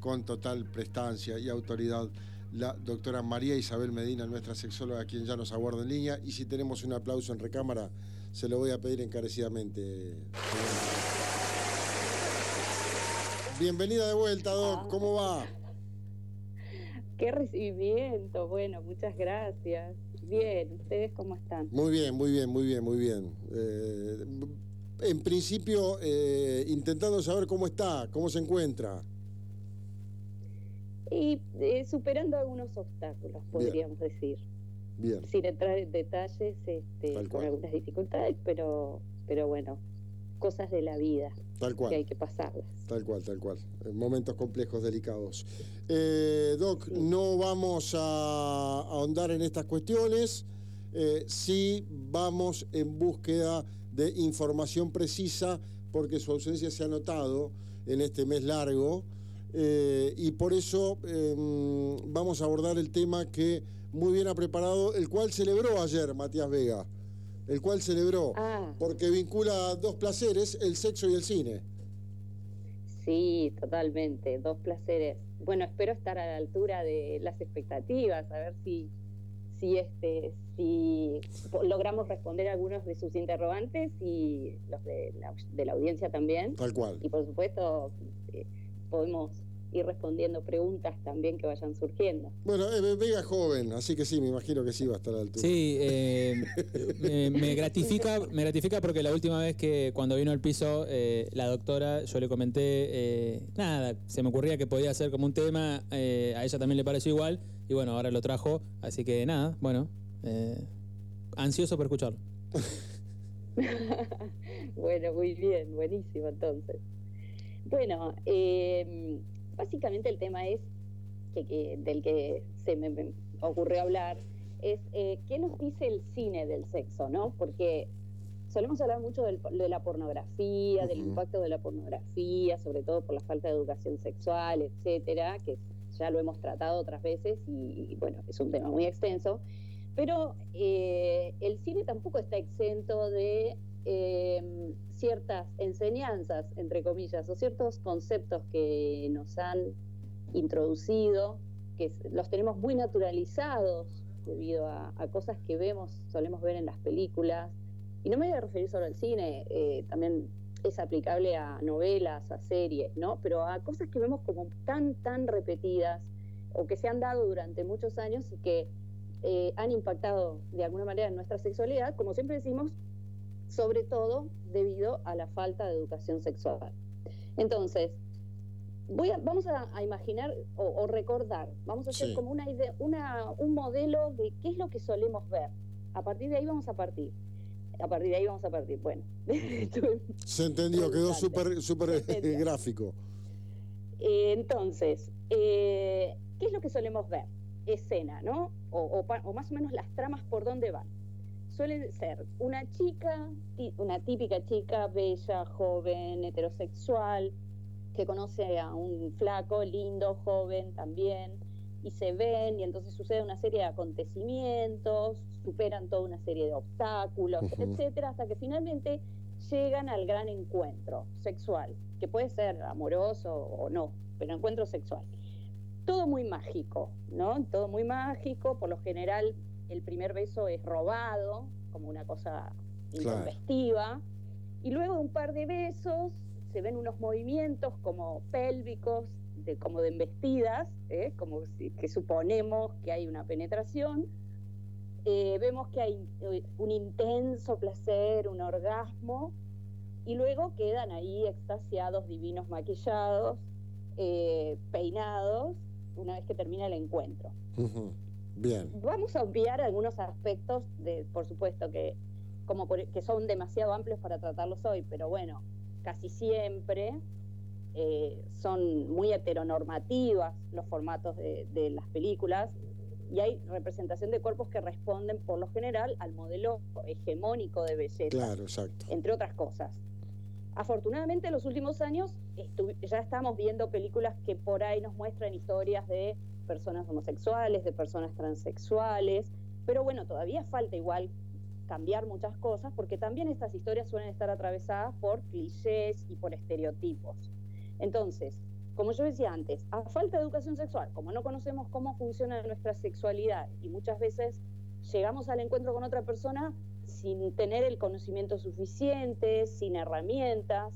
con total prestancia y autoridad la doctora María Isabel Medina, nuestra sexóloga, quien ya nos aguarda en línea. Y si tenemos un aplauso en recámara, se lo voy a pedir encarecidamente. Bienvenida de vuelta, Doc. ¿Cómo va? Qué recibimiento. Bueno, muchas gracias. Bien, ¿ustedes cómo están? Muy bien, muy bien, muy bien, muy bien. Eh, en principio, eh, intentando saber cómo está, cómo se encuentra. Y eh, superando algunos obstáculos, podríamos decir. Bien. Sin entrar en detalles, este, con algunas dificultades, pero, pero bueno, cosas de la vida. Tal cual. Que hay que pasarlas. Tal cual, tal cual. Momentos complejos, delicados. Eh, Doc, no vamos a ahondar en estas cuestiones. Eh, sí vamos en búsqueda de información precisa porque su ausencia se ha notado en este mes largo. Eh, y por eso em, vamos a abordar el tema que muy bien ha preparado, el cual celebró ayer Matías Vega, el cual celebró, ah. porque vincula dos placeres, el sexo y el cine. Sí, totalmente, dos placeres. Bueno, espero estar a la altura de las expectativas, a ver si, si, este, si logramos responder algunos de sus interrogantes y los de la, de la audiencia también. Tal cual. Y por supuesto, eh, podemos ir respondiendo preguntas también que vayan surgiendo. Bueno, eh, Vega joven, así que sí, me imagino que sí va a estar a la altura. Sí, eh, me, gratifica, me gratifica porque la última vez que cuando vino al piso eh, la doctora, yo le comenté, nada, se me ocurría que podía ser como un tema, a ella también le pareció igual, y bueno, ahora lo trajo, así que nada, bueno, ansioso por escucharlo. bueno, muy bien, buenísimo entonces. Bueno, eh, básicamente el tema es que, del que se me, ocurrió hablar es eh, qué nos dice el cine del sexo, ¿no? Porque solemos hablar mucho de la pornografía, del impacto de la pornografía, sobre todo por la falta de educación sexual, etcétera, que ya lo hemos tratado otras veces y, bueno, es un tema muy extenso. Pero eh, el cine tampoco está exento de eh, ciertas enseñanzas, entre comillas, o ciertos conceptos que nos han introducido, que los tenemos muy naturalizados debido a, cosas que vemos, solemos ver en las películas. Y no me voy a referir solo al cine, eh, también es aplicable a novelas, a series, ¿no? Pero a cosas que vemos como tan, tan repetidas o que se han dado durante muchos años y que eh, han impactado de alguna manera en nuestra sexualidad, como siempre decimos, sobre todo debido a la falta de educación sexual. Entonces, voy a, vamos a, imaginar o, recordar, vamos a hacer como una idea, una, un modelo de qué es lo que solemos ver. A partir de ahí vamos a partir. A partir de ahí vamos a partir. Bueno. Se entendió, quedó súper super gráfico. Eh, entonces, eh, ¿qué es lo que solemos ver? Escena, ¿no? O, o más o menos las tramas por dónde van suele ser una chica, una típica chica bella, joven, heterosexual, que conoce a un flaco, lindo, joven también, y se ven y entonces sucede una serie de acontecimientos, superan toda una serie de obstáculos, etcétera, hasta que finalmente llegan al gran encuentro sexual, que puede ser amoroso o no, pero encuentro sexual. Todo muy mágico, ¿no? Todo muy mágico, por lo general el primer beso es robado, como una cosa intempestiva, y luego de un par de besos se ven unos movimientos como pélvicos, de, como de embestidas, ¿eh? como que suponemos que hay una penetración. Eh, vemos que hay eh, un intenso placer, un orgasmo, y luego quedan ahí extasiados, divinos, maquillados, peinados, una vez que termina el encuentro. Bien. Vamos a obviar algunos aspectos, de, por supuesto, que, como que son demasiado amplios para tratarlos hoy, pero bueno, casi siempre eh, son muy heteronormativas los formatos de, de, las películas y hay representación de cuerpos que responden por lo general al modelo hegemónico de belleza. Claro, exacto. Entre otras cosas. Afortunadamente en los últimos años ya estamos viendo películas que por ahí nos muestran historias de personas homosexuales, de personas transexuales, pero bueno, todavía falta igual cambiar muchas cosas porque también estas historias suelen estar atravesadas por clichés y por estereotipos. Entonces, como yo decía antes, a falta de educación sexual, como no conocemos cómo funciona nuestra sexualidad y muchas veces llegamos al encuentro con otra persona sin tener el conocimiento suficiente, sin herramientas,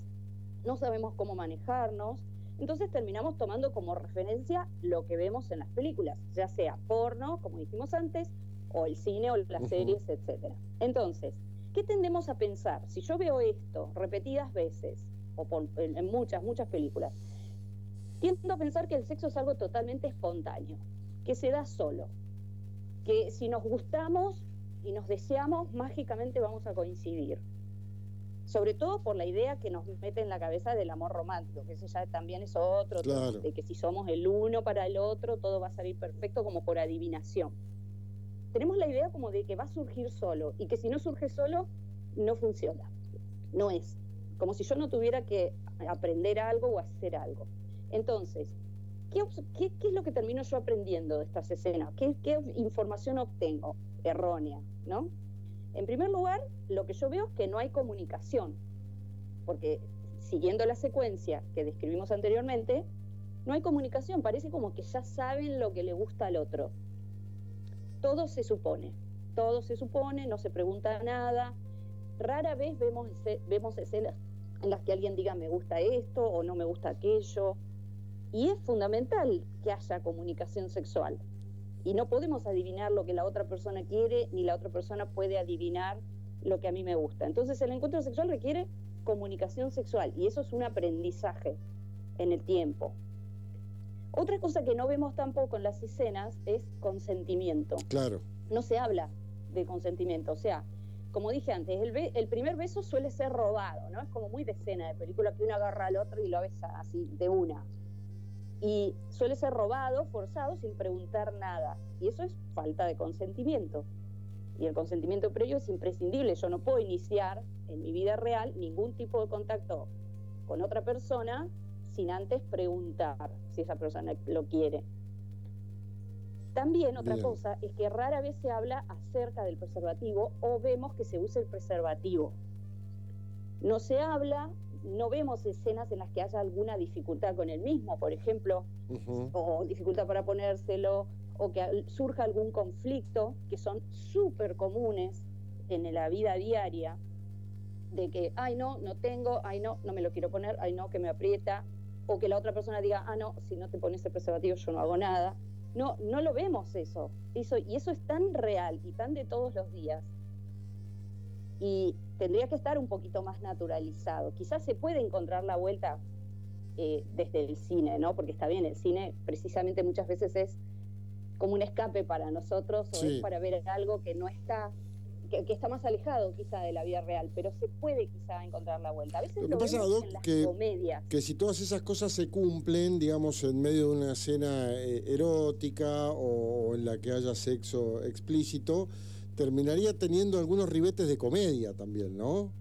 no sabemos cómo manejarnos, entonces terminamos tomando como referencia lo que vemos en las películas, ya sea porno, como dijimos antes, o el cine o las series, etc. Entonces, ¿qué tendemos a pensar? Si yo veo esto repetidas veces, o en muchas, muchas películas, tiendo a pensar que el sexo es algo totalmente espontáneo, que se da solo, que si nos gustamos y nos deseamos, mágicamente vamos a coincidir. Sobre todo por la idea que nos mete en la cabeza del amor romántico, que eso ya también es otro, de que si somos el uno para el otro, todo va a salir perfecto como por adivinación. Tenemos la idea como de que va a surgir solo y que si no surge solo, no funciona. No es. Como si yo no tuviera que aprender algo o hacer algo. Entonces, ¿qué, es lo que termino yo aprendiendo de estas escenas? ¿Qué, información obtengo errónea? ¿no? En primer lugar, lo que yo veo es que no hay comunicación, porque siguiendo la secuencia que describimos anteriormente, no hay comunicación, parece como que ya saben lo que le gusta al otro. Todo se supone, todo se supone, no se pregunta nada. Rara vez vemos, vemos escenas en las que alguien diga me gusta esto o no me gusta aquello. Y es fundamental que haya comunicación sexual. Y no podemos adivinar lo que la otra persona quiere, ni la otra persona puede adivinar lo que a mí me gusta. Entonces el encuentro sexual requiere comunicación sexual y eso es un aprendizaje en el tiempo. Otra cosa que no vemos tampoco en las escenas es consentimiento. Claro. No se habla de consentimiento, o sea, como dije antes, el, el, primer beso suele ser robado, ¿no? Es como muy de escena de película que uno agarra al otro y lo besa así de una y suele ser robado, forzado, sin preguntar nada. Y eso es falta de consentimiento. Y el consentimiento previo es imprescindible. Yo no puedo iniciar en mi vida real ningún tipo de contacto con otra persona sin antes preguntar si esa persona lo quiere. También otra cosa es que rara vez se habla acerca del preservativo o vemos que se usa el preservativo. No se habla no vemos escenas en las que haya alguna dificultad con el mismo, por ejemplo, o dificultad para ponérselo, o que surja algún conflicto, que son súper comunes en la vida diaria, de que, ay no, no tengo, ay no, no me lo quiero poner, ay no, que me aprieta, o que la otra persona diga, ah no, si no te pones el preservativo yo no hago nada. No, no lo vemos eso. eso y eso es tan real y tan de todos los días. Y tendría que estar un poquito más naturalizado. Quizás se puede encontrar la vuelta eh, desde el cine, ¿no? Porque está bien, el cine precisamente muchas veces es como un escape para nosotros o es para ver algo que no está que, está más alejado quizá de la vida real, pero se puede quizá encontrar la vuelta. A veces lo, que pasa, Doc, en las que, comedias. que si todas esas cosas se cumplen, digamos, en medio de una escena eh, erótica o en la que haya sexo explícito, terminaría teniendo algunos ribetes de comedia también, ¿no?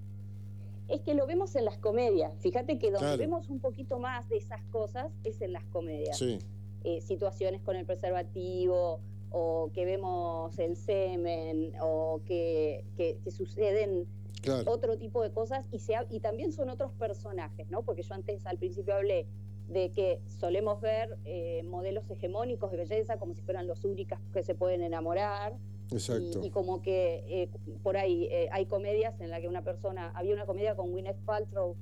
Es que lo vemos en las comedias. Fíjate que donde vemos un poquito más de esas cosas es en las comedias. Sí. Eh, situaciones con el preservativo, o que vemos el semen, o que, suceden otro tipo de cosas, y, y también son otros personajes, ¿no? Porque yo antes al principio hablé de que solemos ver eh, modelos hegemónicos de belleza como si fueran los únicos que se pueden enamorar, y, como que eh, por ahí eh, hay comedias en las que una persona, había una comedia con Gwyneth Paltrow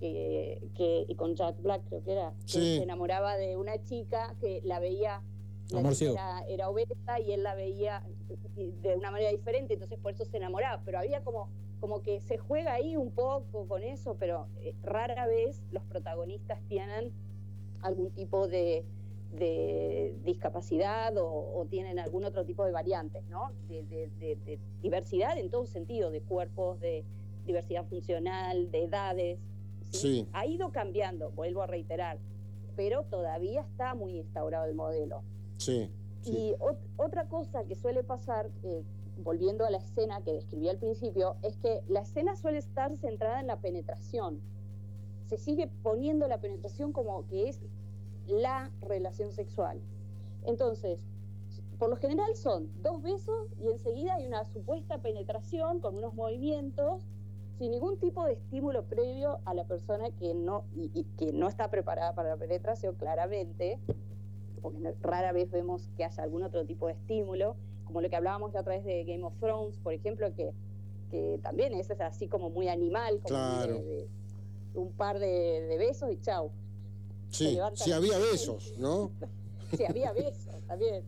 que, que, y con Jack Black creo que era, que se enamoraba de una chica que la veía, la era, obesa y él la veía de una manera diferente, entonces por eso se enamoraba, pero había como, como que se juega ahí un poco con eso, pero eh, rara vez los protagonistas tienen algún tipo de de discapacidad o, tienen algún otro tipo de variantes, ¿no? De, diversidad en todo sentido, de cuerpos, de diversidad funcional, de edades. ¿sí? Ha ido cambiando, vuelvo a reiterar, pero todavía está muy instaurado el modelo. Sí. Y otra cosa que suele pasar, eh, volviendo a la escena que describí al principio, es que la escena suele estar centrada en la penetración. Se sigue poniendo la penetración como que es la relación sexual. Entonces, por lo general son dos besos y enseguida hay una supuesta penetración con unos movimientos, sin ningún tipo de estímulo previo a la persona que no, y, que no está preparada para la penetración, claramente, porque rara vez vemos que haya algún otro tipo de estímulo, como lo que hablábamos la otra vez de Game of Thrones, por ejemplo, que, que también es así como muy animal, como de, un par de, besos y chau. Sí, si había besos, ¿no? si había besos, también,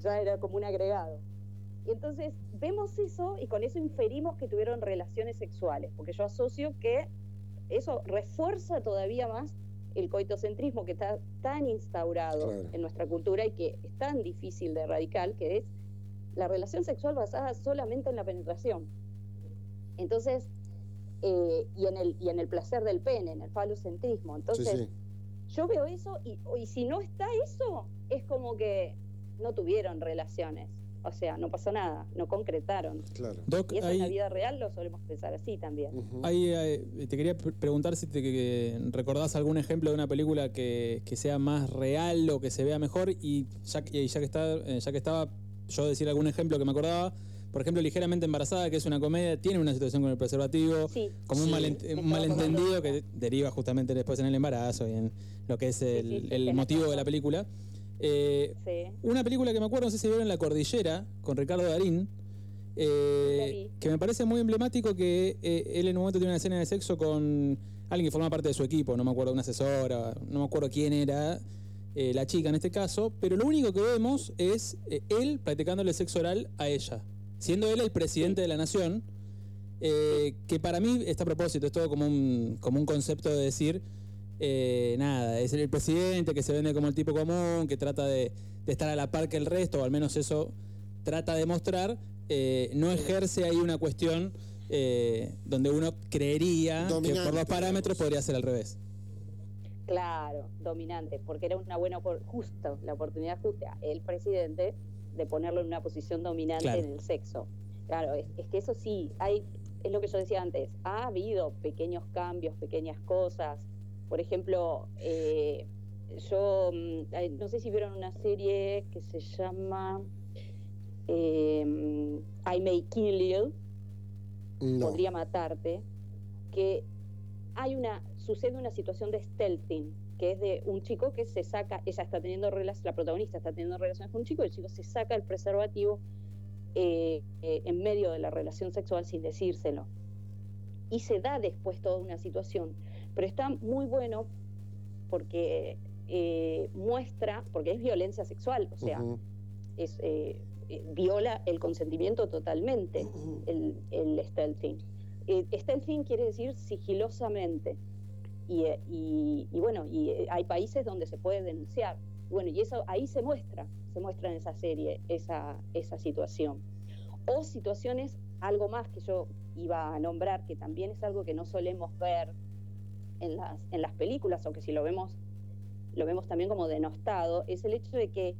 ya era como un agregado. Y entonces vemos eso y con eso inferimos que tuvieron relaciones sexuales, porque yo asocio que eso refuerza todavía más el coitocentrismo que está tan instaurado en nuestra cultura y que es tan difícil de erradicar, que es la relación sexual basada solamente en la penetración. Entonces, eh, y, en el, y en el placer del pene, en el falocentrismo. Entonces, yo veo eso y, y si no está eso, es como que no tuvieron relaciones. O sea, no pasó nada, no concretaron. Claro. y eso en la vida real lo solemos pensar así también. ahí, eh, te quería preguntar si te recordás algún ejemplo de una película que, sea más real o que se vea mejor y ya, ya, que está, eh, ya que estaba yo decir algún ejemplo que me acordaba, por ejemplo, Ligeramente Embarazada, que es una comedia, tiene una situación con el preservativo, como un, malentendido que deriva justamente después en el embarazo y en lo que es el motivo de la película. Eh, una película que me acuerdo, no sé si vieron La Cordillera, con Ricardo Darín, eh, que me parece muy emblemático que eh, él en un momento tiene una escena de sexo con alguien que forma parte de su equipo, no me acuerdo, una asesora, no me acuerdo quién era, la chica en este caso, pero lo único que vemos es él practicándole sexo oral a ella, siendo él el presidente de la nación, que para mí está a propósito, es todo como un, como un concepto de decir eh, nada, es el presidente que se vende como el tipo común, que trata de, estar a la par que el resto, o al menos eso trata de mostrar, eh, no ejerce ahí una cuestión eh, donde uno creería que por los parámetros podría ser al revés. Claro, dominante, porque era una buena, justo, la oportunidad justa, el presidente, de ponerlo en una posición dominante en el sexo. Claro, es, es, que eso sí, hay, es lo que yo decía antes, ha habido pequeños cambios, pequeñas cosas, por ejemplo, eh, yo mm, no sé si vieron una serie que se llama em, I May Kill You, podría matarte, que hay una, sucede una situación de stealthing, que es de un chico que se saca, ella está teniendo relaciones, la protagonista está teniendo relaciones con un chico, y el chico se saca el preservativo eh, eh, en medio de la relación sexual sin decírselo. Y se da después toda una situación pero está muy bueno porque eh, muestra, porque es violencia sexual, o sea, es, viola el consentimiento totalmente, el, el stealthing. stealthing quiere decir sigilosamente. Y, bueno, y hay países donde se puede denunciar. Bueno, y eso ahí se muestra, se muestra en esa serie esa, esa situación. O situaciones, algo más que yo iba a nombrar, que también es algo que no solemos ver en las, en las películas, aunque si lo vemos, lo vemos también como denostado, es el hecho de que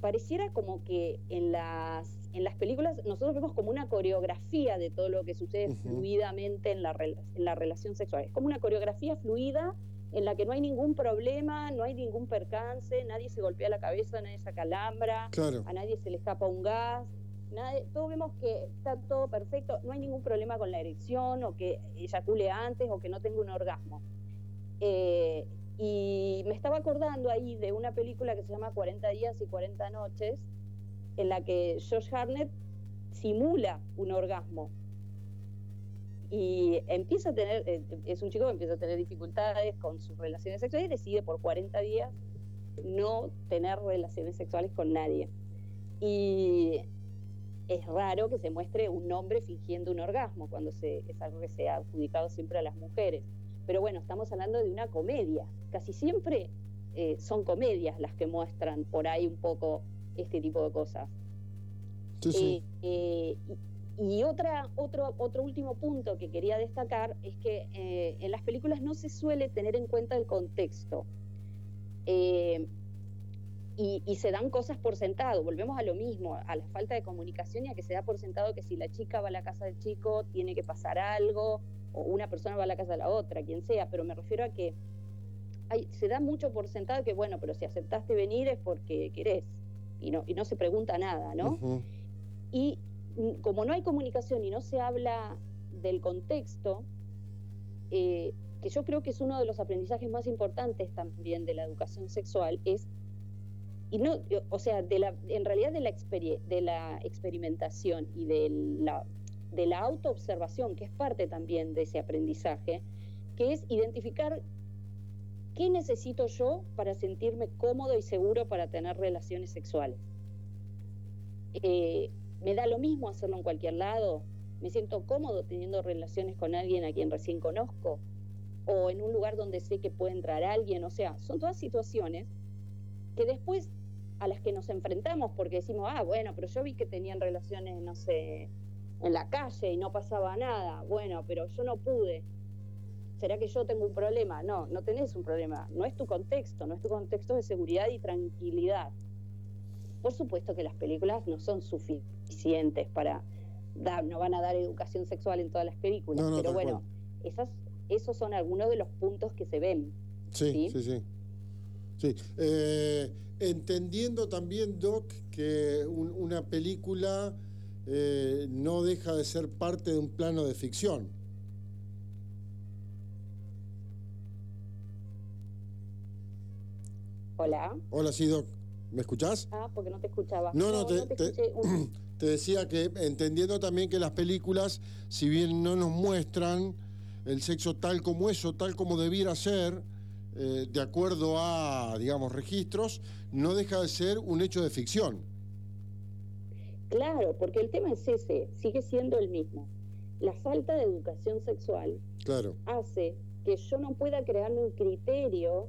pareciera como que en las, en las películas nosotros vemos como una coreografía de todo lo que sucede fluidamente en la, en la relación sexual. Es como una coreografía fluida en la que no hay ningún problema, no hay ningún percance, nadie se golpea la cabeza, nadie se acalambra, a nadie se le escapa un gas, todos vemos que está todo perfecto, no hay ningún problema con la erección o que eyacule antes o que no tenga un orgasmo. Eh, y me estaba acordando ahí de una película que se llama 40 días y 40 noches, en la que George Harnett simula un orgasmo. Y empieza a tener, eh, es un chico que empieza a tener dificultades con sus relaciones sexuales y decide por 40 días no tener relaciones sexuales con nadie. Y es raro que se muestre un hombre fingiendo un orgasmo, cuando se, es algo que se ha adjudicado siempre a las mujeres. Pero bueno, estamos hablando de una comedia. Casi siempre eh, son comedias las que muestran por ahí un poco este tipo de cosas. Sí, eh, eh, y, otra, otro, otro último punto que quería destacar es que en las películas no se suele tener en cuenta el contexto y, se dan cosas por sentado. Volvemos a lo mismo, a la falta de comunicación y a que se da por sentado que si la chica va a la casa del chico tiene que pasar algo, o una persona va a la casa de la otra, quien sea, pero me refiero a que hay, se da mucho por sentado que, bueno, pero si aceptaste venir es porque querés, y no, y no se pregunta nada, ¿no? Y como no hay comunicación y no se habla del contexto, eh, que yo creo que es uno de los aprendizajes más importantes también de la educación sexual, es, y no, o sea, de la, en realidad de la, de la experimentación y de la, de la autoobservación, que es parte también de ese aprendizaje, que es identificar qué necesito yo para sentirme cómodo y seguro para tener relaciones sexuales. Eh, me da lo mismo hacerlo en cualquier lado, me siento cómodo teniendo relaciones con alguien a quien recién conozco, o en un lugar donde sé que puede entrar alguien, o sea, son todas situaciones que después a las que nos enfrentamos porque decimos, ah, bueno, pero yo vi que tenían relaciones, no sé, en la calle y no pasaba nada, bueno, pero yo no pude. ¿Será que yo tengo un problema? No, no tenés un problema, no es tu contexto, no es tu contexto de seguridad y tranquilidad. Por supuesto que las películas no son suficientes para dar, no van a dar educación sexual en todas las películas, pero bueno, esas esos son algunos de los puntos que se ven. Sí, sí, sí. sí. Eh, entendiendo también, Doc, que una película eh, no deja de ser parte de un plano de ficción. Hola. Hola, sí, Doc. ¿Me escuchás? Ah, porque no te escuchaba. No, no, te, te decía que entendiendo también que las películas, si bien no nos muestran el sexo tal como eso, tal como debiera ser, eh, de acuerdo a, digamos, registros, no deja de ser un hecho de ficción. Claro, porque el tema es ese, sigue siendo el mismo. La falta de educación sexual claro. hace que yo no pueda crearme un criterio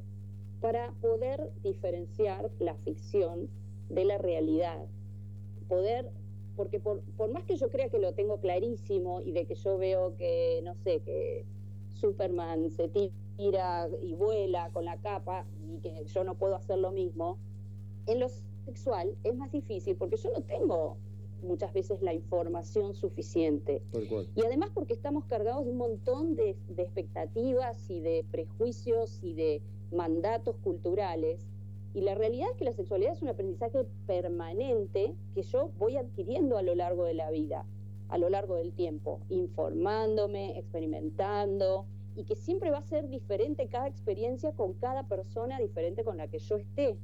para poder diferenciar la ficción de la realidad, poder porque por, por, más que yo crea que lo tengo clarísimo y de que yo veo que, no sé, que Superman se tira y vuela con la capa y que yo no puedo hacer lo mismo, en lo sexual es más difícil porque yo no tengo muchas veces la información suficiente. Y además porque estamos cargados de un montón de, de expectativas y de prejuicios y de mandatos culturales y la realidad es que la sexualidad es un aprendizaje permanente que yo voy adquiriendo a lo largo de la vida, a lo largo del tiempo, informándome, experimentando, y que siempre va a ser diferente cada experiencia con cada persona diferente con la que yo esté.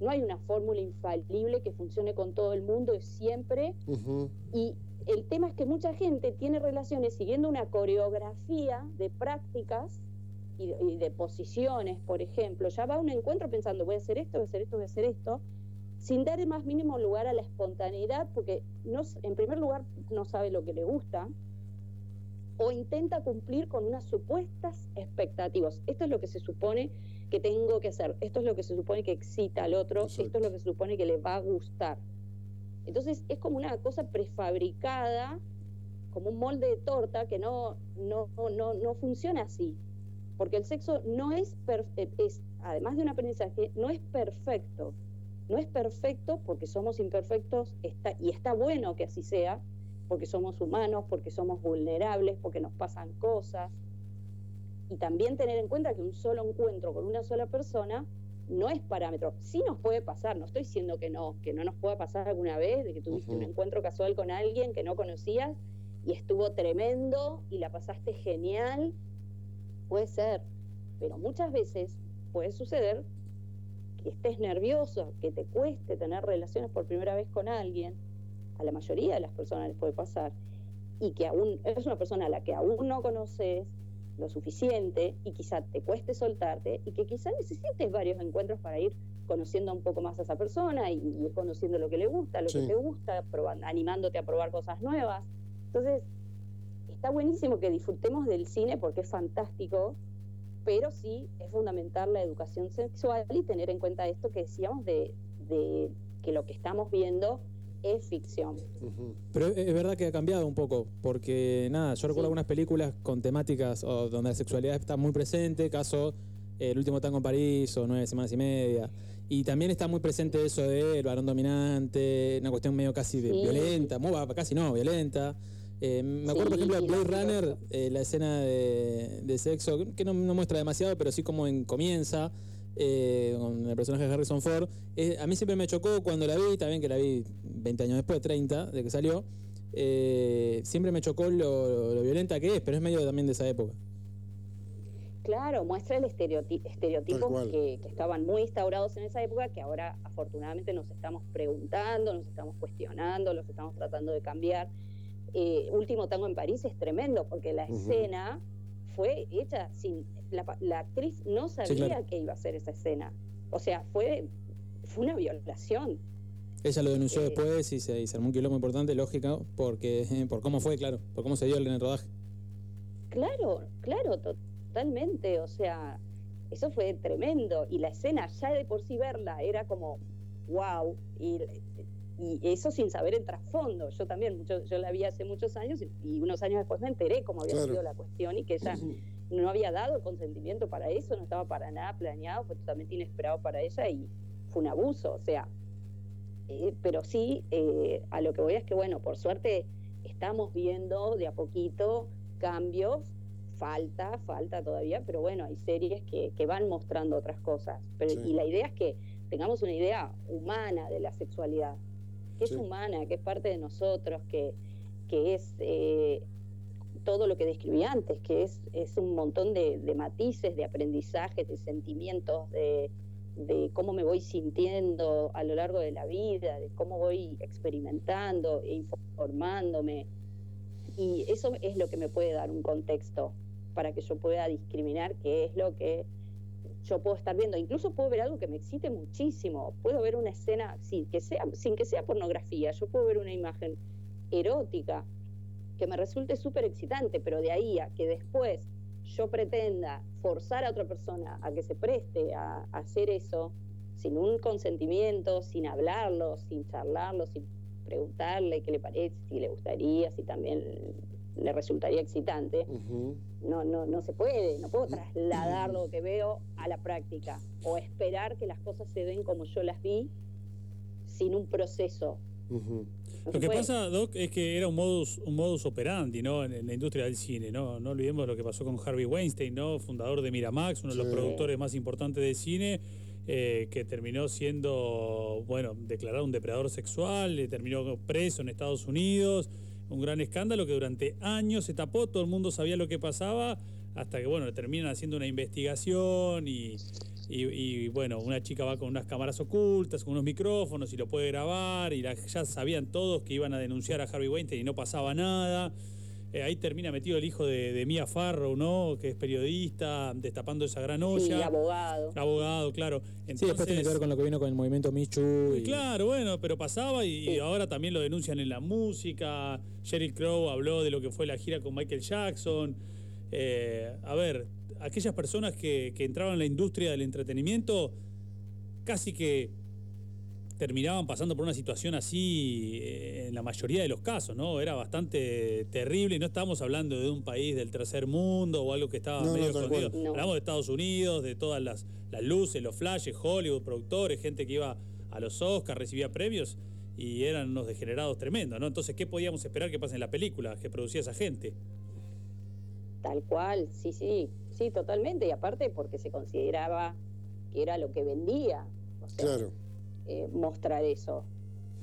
No hay una fórmula infalible que funcione con todo el mundo y siempre. Y el tema es que mucha gente tiene relaciones siguiendo una coreografía de prácticas y, de posiciones, por ejemplo, ya va a un encuentro pensando, voy a hacer esto, voy a hacer esto, voy a hacer esto, sin dar el más mínimo lugar a la espontaneidad, porque no, en primer lugar no sabe lo que le gusta, o intenta cumplir con unas supuestas expectativas. Esto es lo que se supone que tengo que hacer, esto es lo que se supone que excita al otro, esto es lo que se supone que le va a gustar. Entonces es como una cosa prefabricada, como un molde de torta que no, no, no, no funciona así porque el sexo no es, eh, es, además de un aprendizaje, no es perfecto. No es perfecto porque somos imperfectos está, y está bueno que así sea, porque somos humanos, porque somos vulnerables, porque nos pasan cosas. Y también tener en cuenta que un solo encuentro con una sola persona no es parámetro. Sí nos puede pasar, no estoy diciendo que no, que no nos pueda pasar alguna vez, de que tuviste un encuentro casual con alguien que no conocías y estuvo tremendo y la pasaste genial puede ser, pero muchas veces puede suceder que estés nervioso, que te cueste tener relaciones por primera vez con alguien, a la mayoría de las personas les puede pasar, y que aún es una persona a la que aún no conoces lo suficiente y quizá te cueste soltarte y que quizá necesites varios encuentros para ir conociendo un poco más a esa persona y, conociendo lo que le gusta, lo que te gusta, probando, animándote a probar cosas nuevas. Entonces, está buenísimo que disfrutemos del cine porque es fantástico, pero sí es fundamental la educación sexual y tener en cuenta esto que decíamos de, que lo que estamos viendo es ficción. Pero es verdad que ha cambiado un poco, porque nada, yo recuerdo algunas películas con temáticas donde la sexualidad está muy presente, caso El último tango en París o Nueve semanas y media. Y también está muy presente eso de el varón dominante, una cuestión medio casi violenta, muy, casi no, violenta. Eh, me acuerdo, por ejemplo, de Blade Runner, eh, la escena de, sexo, que no, muestra demasiado, pero sí como en, comienza eh, con el personaje de Harrison Ford. a mí siempre me chocó cuando la vi, también que la vi 20 años después, 30, de que salió, eh, siempre me chocó lo, violenta que es, pero es medio también de esa época. Claro, muestra el estereotipo que, estaban muy instaurados en esa época, que ahora afortunadamente nos estamos preguntando, nos estamos cuestionando, los estamos tratando de cambiar. Eh, Último Tango en París es tremendo, porque la escena fue hecha sin... La, actriz no sabía que iba a ser esa escena. O sea, fue, fue una violación. Ella lo denunció eh, después y se, armó un quilombo importante, lógico, porque por cómo fue, claro, por cómo se dio en el rodaje. Claro, claro, totalmente. O sea, eso fue tremendo. Y la escena, ya de por sí verla, era como, wow. Y, y eso sin saber el trasfondo. Yo también, mucho, yo la vi hace muchos años y, unos años después me enteré cómo había sido la cuestión y que ella no había dado consentimiento para eso, no estaba para nada planeado, fue totalmente inesperado para ella y fue un abuso. O sea, eh, pero sí, eh, a lo que voy es que, bueno, por suerte estamos viendo de a poquito cambios, falta, falta todavía, pero bueno, hay series que, van mostrando otras cosas. Pero, Y la idea es que tengamos una idea humana de la sexualidad, que es humana, que es parte de nosotros, que, que es eh, todo lo que describí antes, que es, es un montón de, de matices, de aprendizajes, de sentimientos, de de cómo me voy sintiendo a lo largo de la vida, de cómo voy experimentando e informándome. Y eso es lo que me puede dar un contexto para que yo pueda discriminar qué es lo que yo puedo estar viendo. Incluso puedo ver algo que me excite muchísimo. Puedo ver una escena sin que sea, sin que sea pornografía. Yo puedo ver una imagen erótica que me resulte súper excitante, pero de ahí a que después yo pretenda forzar a otra persona a que se preste a, hacer eso sin un consentimiento, sin hablarlo, sin charlarlo, sin preguntarle qué le parece, si le gustaría, si también le resultaría excitante, no, no, no se puede, no puedo trasladar lo que veo a la práctica o esperar que las cosas se den como yo las vi sin un proceso lo que pasa, Doc, es que era un modus, un modus operandi, ¿no? En, la industria del cine, ¿no? No olvidemos lo que pasó con Harvey Weinstein, ¿no? Fundador de Miramax, uno de los productores más importantes de cine, eh, que terminó siendo, bueno, declarado un depredador sexual, terminó preso en Estados Unidos. Un gran escándalo que durante años se tapó, todo el mundo sabía lo que pasaba, hasta que, bueno, terminan haciendo una investigación y y, bueno, una chica va con unas cámaras ocultas, con unos micrófonos y lo puede grabar. Y ya sabían todos que iban a denunciar a Harvey Weinstein y no pasaba nada. Eh, ahí termina metido el hijo de, Mia Farrow, ¿no? Que es periodista, destapando esa gran olla. Sí, abogado. Abogado, claro. sí, después tiene que ver con lo que vino con el movimiento Michu. Y... Claro, bueno, pero pasaba y, ahora también lo denuncian en la música. Sheryl Crow habló de lo que fue la gira con Michael Jackson. Eh, a ver, aquellas personas que, entraban en la industria del entretenimiento casi que terminaban pasando por una situación así eh, en la mayoría de los casos, ¿no? Era bastante terrible y no estábamos hablando de un país del tercer mundo o algo que estaba medio escondido. Hablamos de Estados Unidos, de todas las, las luces, los flashes, Hollywood, productores, gente que iba a los Oscars, recibía premios y eran unos degenerados tremendos, ¿no? Entonces, ¿qué podíamos esperar que pase en la película que producía esa gente? Tal cual, sí, sí. Sí, totalmente. Y aparte porque se consideraba que era lo que vendía. claro. Eh, mostrar eso.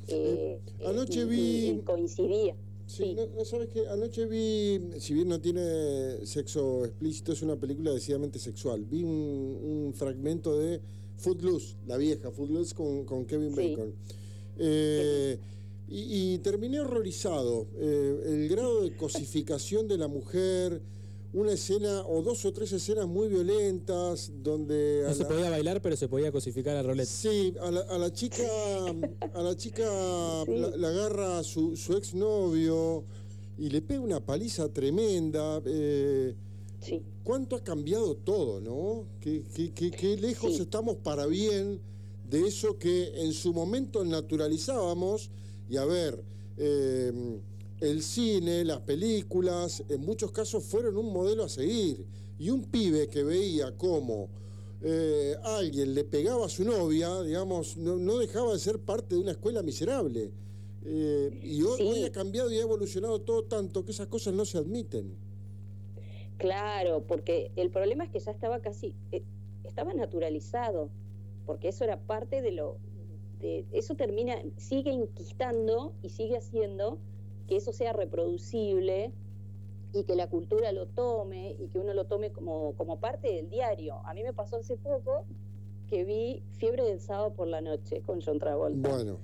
Eh, eh, anoche vi. coincidía. Sí, No, sabes que anoche vi, si bien no tiene sexo explícito, es una película decididamente sexual. Vi un, fragmento de Footloose, la vieja Footloose con, con Kevin Bacon. y, y, terminé horrorizado. el grado de cosificación de la mujer, una escena o dos o tres escenas muy violentas donde... No se podía bailar, pero se podía cosificar a Rolette. Sí, a la, chica, a la, chica la, agarra su, su exnovio y le pega una paliza tremenda. Eh, sí. ¿Cuánto ha cambiado todo, no? Qué, qué, lejos estamos para bien de eso que en su momento naturalizábamos y a ver... Eh, el cine, las películas, en muchos casos fueron un modelo a seguir. Y un pibe que veía cómo eh, alguien le pegaba a su novia, digamos, no, dejaba de ser parte de una escuela miserable. Eh, y hoy, ha cambiado y ha evolucionado todo tanto que esas cosas no se admiten. Claro, porque el problema es que ya estaba casi, eh, estaba naturalizado, porque eso era parte de lo, de, eso termina, sigue inquistando y sigue haciendo que eso sea reproducible y que la cultura lo tome y que uno lo tome como, como parte del diario. A mí me pasó hace poco que vi Fiebre del sábado por la noche con John Travolta. Bueno.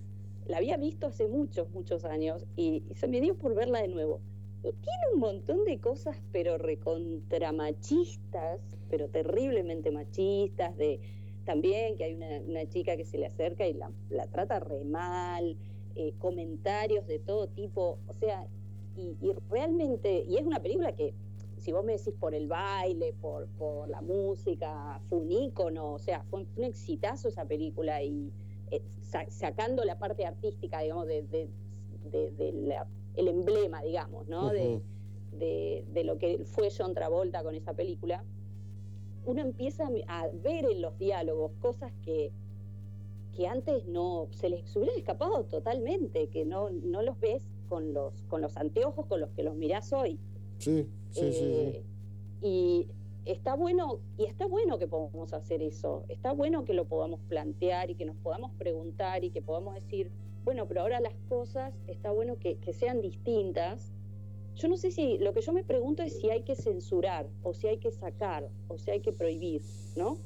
La había visto hace muchos, muchos años y, se me dio por verla de nuevo. Y tiene un montón de cosas, pero recontramachistas, pero terriblemente machistas, de también que hay una, chica que se le acerca y la, trata re mal, eh, comentarios de todo tipo, o sea, y, realmente, y es una película que, si vos me decís por el baile, por, por la música, fue un ícono, o sea, fue un, exitazo esa película y eh, sacando la parte artística, digamos, de, de, el emblema, digamos, ¿no? de, de lo que fue John Travolta con esa película, uno empieza a ver en los diálogos cosas que, que antes no se les hubieran escapado totalmente, que no, no los ves con los, con los anteojos con los que los mirás hoy. Sí, sí, sí, eh, Y está bueno, y está bueno que podamos hacer eso, está bueno que lo podamos plantear y que nos podamos preguntar y que podamos decir, bueno, pero ahora las cosas está bueno que, que sean distintas. Yo no sé si, lo que yo me pregunto es si hay que censurar, o si hay que sacar, o si hay que prohibir, ¿no?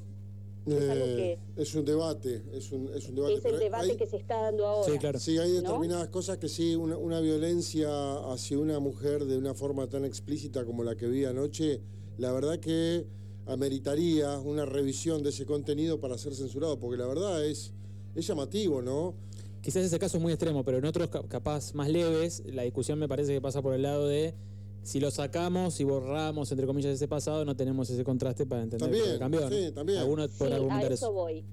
Eh, es, un debate, es un, es un debate. Es el debate que se está dando ahora. Sí, claro. Sí, hay determinadas cosas que sí, una, violencia hacia una mujer de una forma tan explícita como la que vi anoche, la verdad que ameritaría una revisión de ese contenido para ser censurado, porque la verdad es, es llamativo, ¿no? Quizás ese caso es muy extremo, pero en otros capaz más leves, la discusión me parece que pasa por el lado de si lo sacamos y borramos, entre comillas, ese pasado, no tenemos ese contraste para entender que cambió. Sí, también. a eso, voy.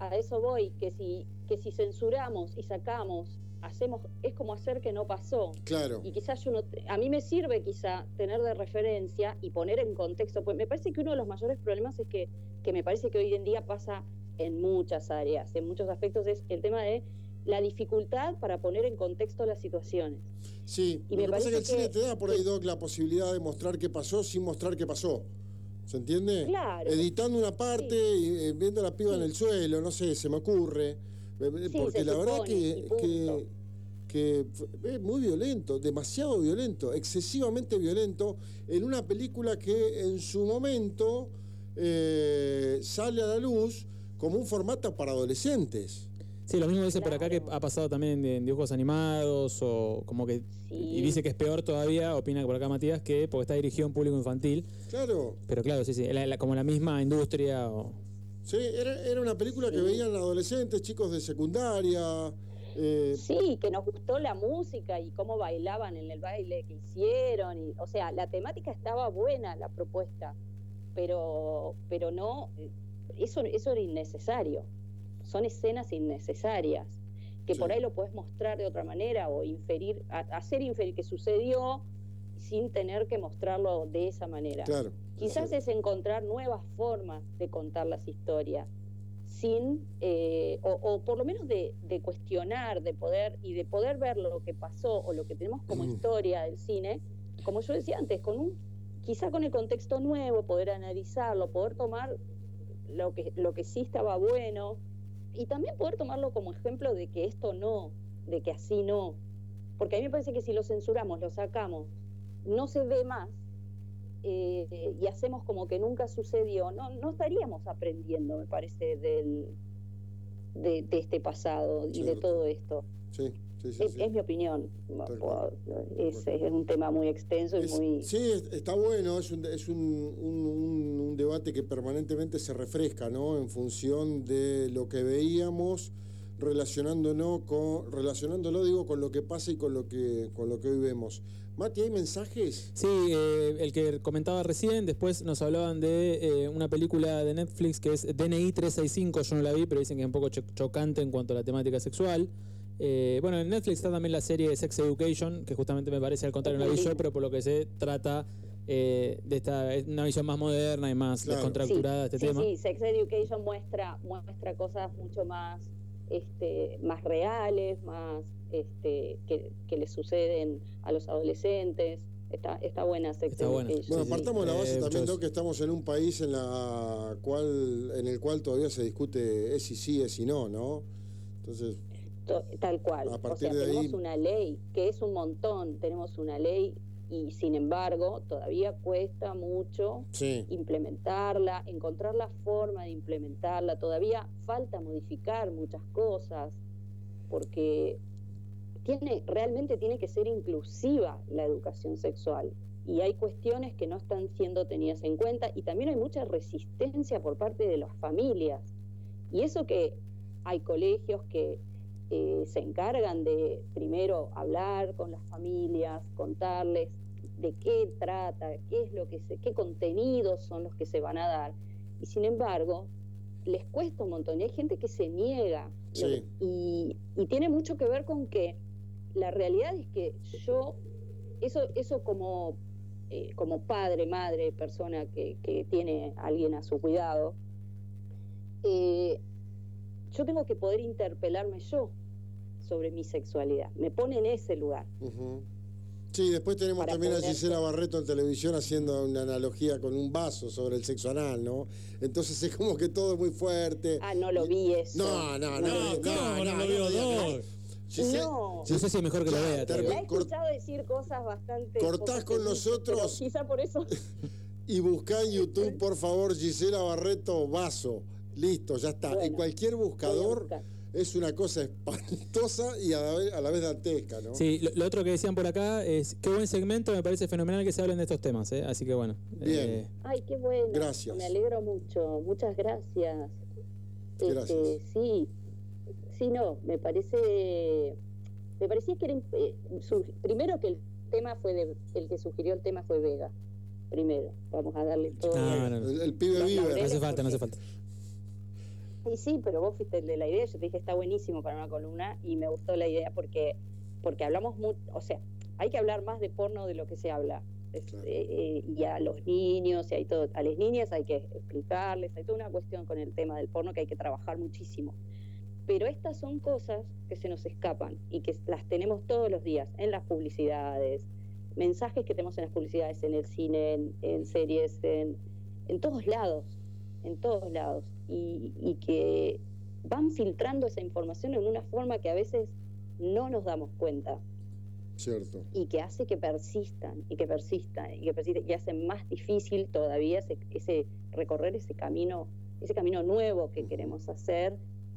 A eso voy, que si, que si censuramos y sacamos, hacemos, es como hacer que no pasó. Claro. Y quizás yo no, a mí me sirve quizá tener de referencia y poner en contexto, pues me parece que uno de los mayores problemas es que, que me parece que hoy en día pasa en muchas áreas, en muchos aspectos, es el tema de la dificultad para poner en contexto las situaciones. Sí, y me parece que el cine te da por ahí, Doc, la posibilidad de mostrar qué pasó sin mostrar qué pasó. ¿Se entiende? Claro. Editando una parte y eh, viendo a la piba en el suelo, no sé, se me ocurre. Eh, eh, porque la verdad que, que, es muy violento, demasiado violento, excesivamente violento, en una película que en su momento sale a la luz como un formato para adolescentes. Sí, lo mismo dice por acá que ha pasado también en, dibujos animados o como que... Y dice que es peor todavía, opina por acá Matías, que porque está dirigido a un público infantil. Claro. Pero claro, sí, sí, como la misma industria o... Sí, era, una película que veían adolescentes, chicos de secundaria. Eh, sí, que nos gustó la música y cómo bailaban en el baile que hicieron. Y, o sea, la temática estaba buena, la propuesta, pero, pero no, eh, eso, eso era innecesario son escenas innecesarias, que por ahí lo puedes mostrar de otra manera o inferir, hacer inferir que sucedió sin tener que mostrarlo de esa manera. Claro, Quizás es. encontrar nuevas formas de contar las historias, sin, eh, o, por lo menos de, cuestionar, de poder, y de poder ver lo que pasó o lo que tenemos como historia del cine, como yo decía antes, con un, quizá con el contexto nuevo, poder analizarlo, poder tomar lo que, lo que sí estaba bueno, y también poder tomarlo como ejemplo de que esto no, de que así no. Porque a mí me parece que si lo censuramos, lo sacamos, no se ve más eh, y hacemos como que nunca sucedió, no, no estaríamos aprendiendo, me parece, del, de, este pasado y de todo esto. Sí es, mi opinión. Es, un tema muy extenso y muy... Sí, está bueno, es, un, es un, debate que permanentemente se refresca, ¿no? En función de lo que veíamos, relacionándonos con, relacionándolo, digo, con lo que pasa y con lo que, con lo que hoy vemos. Mati, ¿hay mensajes? Sí, eh, el que comentaba recién, después nos hablaban de eh, una película de Netflix que es DNI 365, yo no la vi, pero dicen que es un poco chocante en cuanto a la temática sexual. Eh, bueno, en Netflix está también la serie Sex Education, que justamente me parece al contrario una visión, pero por lo que se trata eh, de esta una visión más moderna y más descontracturada de este tema. Sí, Sex Education muestra, muestra cosas mucho más, este, más reales, más este, que, que le suceden a los adolescentes. Está, está buena Sex Education. Bueno, partamos de la base eh, también, que estamos en un país en, la cual, en el cual todavía se discute es y sí, es y no, ¿no? Entonces, tal cual. o sea, tenemos una ley que es un montón, tenemos una ley y sin embargo todavía cuesta mucho implementarla, encontrar la forma de implementarla, todavía falta modificar muchas cosas, porque tiene, realmente tiene que ser inclusiva la educación sexual y hay cuestiones que no están siendo tenidas en cuenta y también hay mucha resistencia por parte de las familias. Y eso que hay colegios que eh, se encargan de primero hablar con las familias, contarles de qué trata, qué es lo que se, qué contenidos son los que se van a dar. Y sin embargo, les cuesta un montón. Y hay gente que se niega. Y, tiene mucho que ver con que la realidad es que yo, eso, eso como, eh, como padre, madre, persona que, que, tiene a alguien a su cuidado, eh, yo tengo que poder interpelarme yo sobre mi sexualidad. Me pone en ese lugar. Sí, después tenemos también a Gisela Barreto en televisión haciendo una analogía con un vaso sobre el sexo anal, ¿no? Entonces es como que todo es muy fuerte. Ah, no lo vi eso. No, no, no. No, no, no, lo vio no. No. Yo sé si es mejor que lo vea. Te he escuchado decir cosas bastante. Cortás con nosotros. Quizá por eso. y buscá en YouTube, por favor, Gisela Barreto Vaso. Listo, ya está. en cualquier buscador es una cosa espantosa y a la vez, dantesca, ¿no? Sí, lo, otro que decían por acá es qué buen segmento, me parece fenomenal que se hablen de estos temas, ¿eh? así que bueno. Bien. Eh, Ay, qué bueno. Gracias. Me alegro mucho, muchas gracias. Gracias. Este, sí, sí, no, me parece, me parecía que era, eh, primero que el tema fue de, el que sugirió el tema fue Vega, primero, vamos a darle todo. Ah, el, pibe vive. No hace falta, no hace falta. Sí, sí, pero vos fuiste el de la idea, yo te dije está buenísimo para una columna y me gustó la idea porque, porque hablamos mucho, o sea, hay que hablar más de porno de lo que se habla. Eh, eh, y a los niños, y hay todo, a las niñas hay que explicarles, hay toda una cuestión con el tema del porno que hay que trabajar muchísimo. Pero estas son cosas que se nos escapan y que las tenemos todos los días en las publicidades, mensajes que tenemos en las publicidades, en el cine, en, en series, en, en todos lados, en todos lados y, que van filtrando esa información en una forma que a veces no nos damos cuenta. Cierto. Y que hace que persistan, y que persistan, y que persistan, y hace más difícil todavía ese, recorrer ese camino, ese camino nuevo que queremos hacer,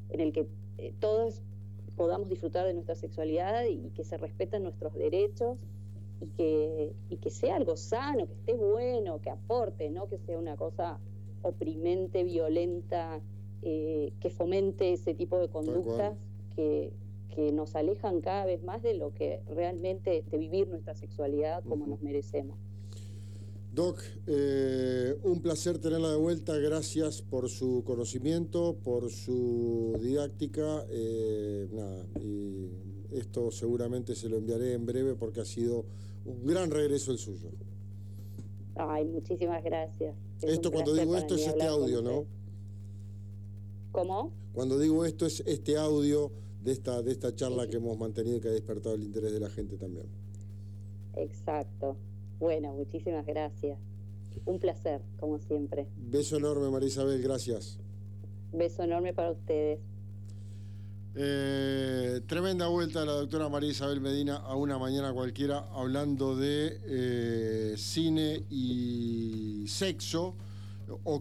en el que eh, todos podamos disfrutar de nuestra sexualidad y que se respeten nuestros derechos y que, y que sea algo sano, que esté bueno, que aporte, no que sea una cosa oprimente, violenta, eh, que fomente ese tipo de conductas que, que, nos alejan cada vez más de lo que realmente, de vivir nuestra sexualidad como nos merecemos. Doc, eh, un placer tenerla de vuelta. Gracias por su conocimiento, por su didáctica. Eh, nada, y esto seguramente se lo enviaré en breve porque ha sido un gran regreso el suyo. Ay, muchísimas gracias. Esto cuando digo esto es este audio, ¿no? ¿Cómo? Cuando digo esto es este audio de esta, de esta charla que hemos mantenido y que ha despertado el interés de la gente también. Exacto. Bueno, muchísimas gracias. Un placer, como siempre. Beso enorme, María Isabel, gracias. Beso enorme para ustedes. Eh, tremenda vuelta de la doctora María Isabel Medina a una mañana cualquiera hablando de eh, cine y sexo.